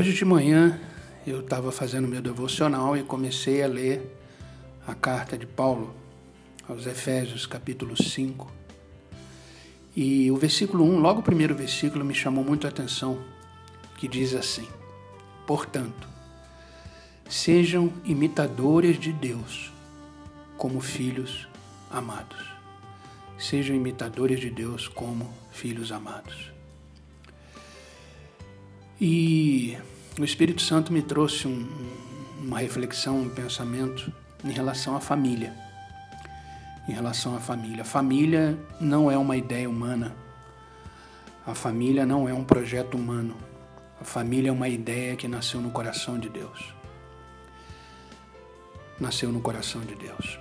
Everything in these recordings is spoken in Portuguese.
Hoje de manhã eu estava fazendo meu devocional e comecei a ler a carta de Paulo aos Efésios, capítulo 5. E o versículo 1, logo o primeiro versículo, me chamou muito a atenção, que diz assim: Portanto, sejam imitadores de Deus como filhos amados. Sejam imitadores de Deus como filhos amados. E o Espírito Santo me trouxe um, uma reflexão, um pensamento em relação à família. Em relação à família. Família não é uma ideia humana. A família não é um projeto humano. A família é uma ideia que nasceu no coração de Deus. Nasceu no coração de Deus.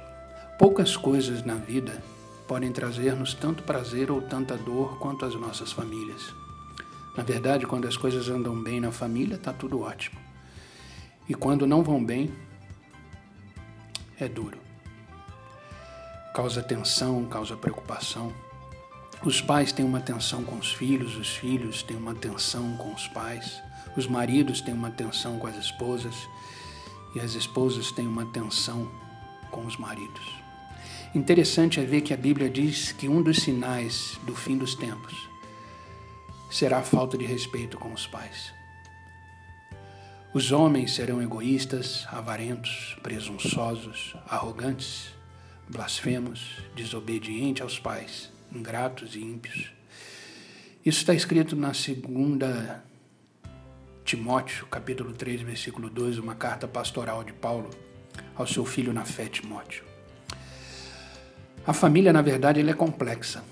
Poucas coisas na vida podem trazer-nos tanto prazer ou tanta dor quanto as nossas famílias. Na verdade, quando as coisas andam bem na família, está tudo ótimo. E quando não vão bem, é duro. Causa tensão, causa preocupação. Os pais têm uma tensão com os filhos, os filhos têm uma tensão com os pais, os maridos têm uma tensão com as esposas e as esposas têm uma tensão com os maridos. Interessante é ver que a Bíblia diz que um dos sinais do fim dos tempos será falta de respeito com os pais. Os homens serão egoístas, avarentos, presunçosos, arrogantes, blasfemos, desobedientes aos pais, ingratos e ímpios. Isso está escrito na segunda Timóteo, capítulo 3, versículo 2, uma carta pastoral de Paulo ao seu filho na fé, Timóteo. A família, na verdade, ela é complexa.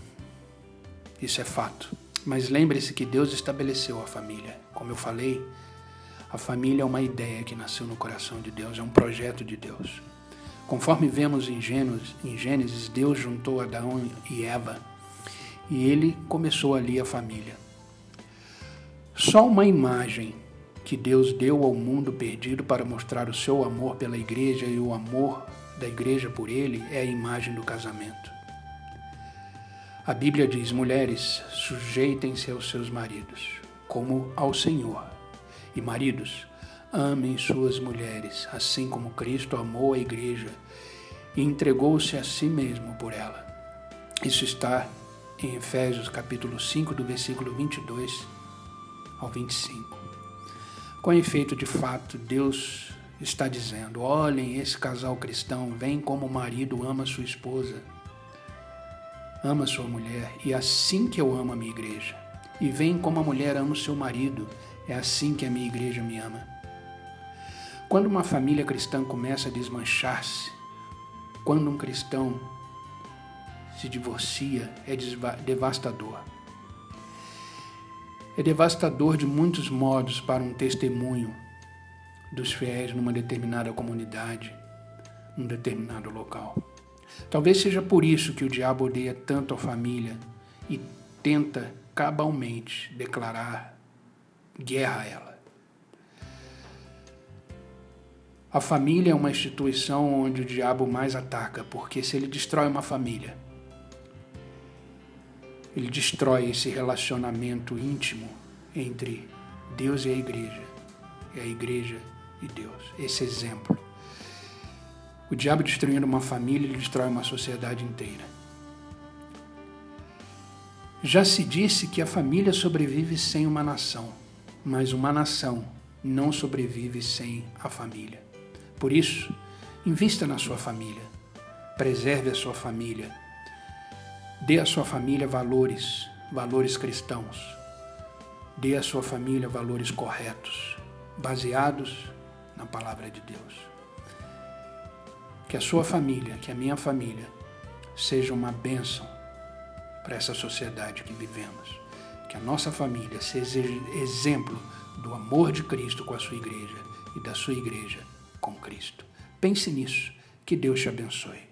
Isso é fato. Mas lembre-se que Deus estabeleceu a família. Como eu falei, a família é uma ideia que nasceu no coração de Deus, é um projeto de Deus. Conforme vemos em Gênesis, em Gênesis Deus juntou Adão e Eva e ele começou ali a família. Só uma imagem que Deus deu ao mundo perdido para mostrar o seu amor pela igreja e o amor da igreja por ele é a imagem do casamento. A Bíblia diz: mulheres, sujeitem-se aos seus maridos, como ao Senhor. E maridos, amem suas mulheres, assim como Cristo amou a igreja e entregou-se a si mesmo por ela. Isso está em Efésios capítulo 5, do versículo 22 ao 25. Com efeito, de fato, Deus está dizendo: olhem, esse casal cristão vem como o marido ama sua esposa, ama sua mulher, e é assim que eu amo a minha igreja. E vem como a mulher ama o seu marido, é assim que a minha igreja me ama. Quando uma família cristã começa a desmanchar-se, quando um cristão se divorcia, é devastador. É devastador de muitos modos para um testemunho dos fiéis numa determinada comunidade, num determinado local. Talvez seja por isso que o diabo odeia tanto a família e tenta cabalmente declarar guerra a ela. A família é uma instituição onde o diabo mais ataca, porque se ele destrói uma família, ele destrói esse relacionamento íntimo entre Deus e a igreja, e a igreja e Deus, esse exemplo. O diabo destruindo uma família, ele destrói uma sociedade inteira. Já se disse que a família sobrevive sem uma nação, mas uma nação não sobrevive sem a família. Por isso, invista na sua família, preserve a sua família, dê à sua família valores, valores cristãos, dê à sua família valores corretos, baseados na palavra de Deus. Que a sua família, que a minha família, seja uma bênção para essa sociedade que vivemos. Que a nossa família seja exemplo do amor de Cristo com a sua igreja e da sua igreja com Cristo. Pense nisso. Que Deus te abençoe.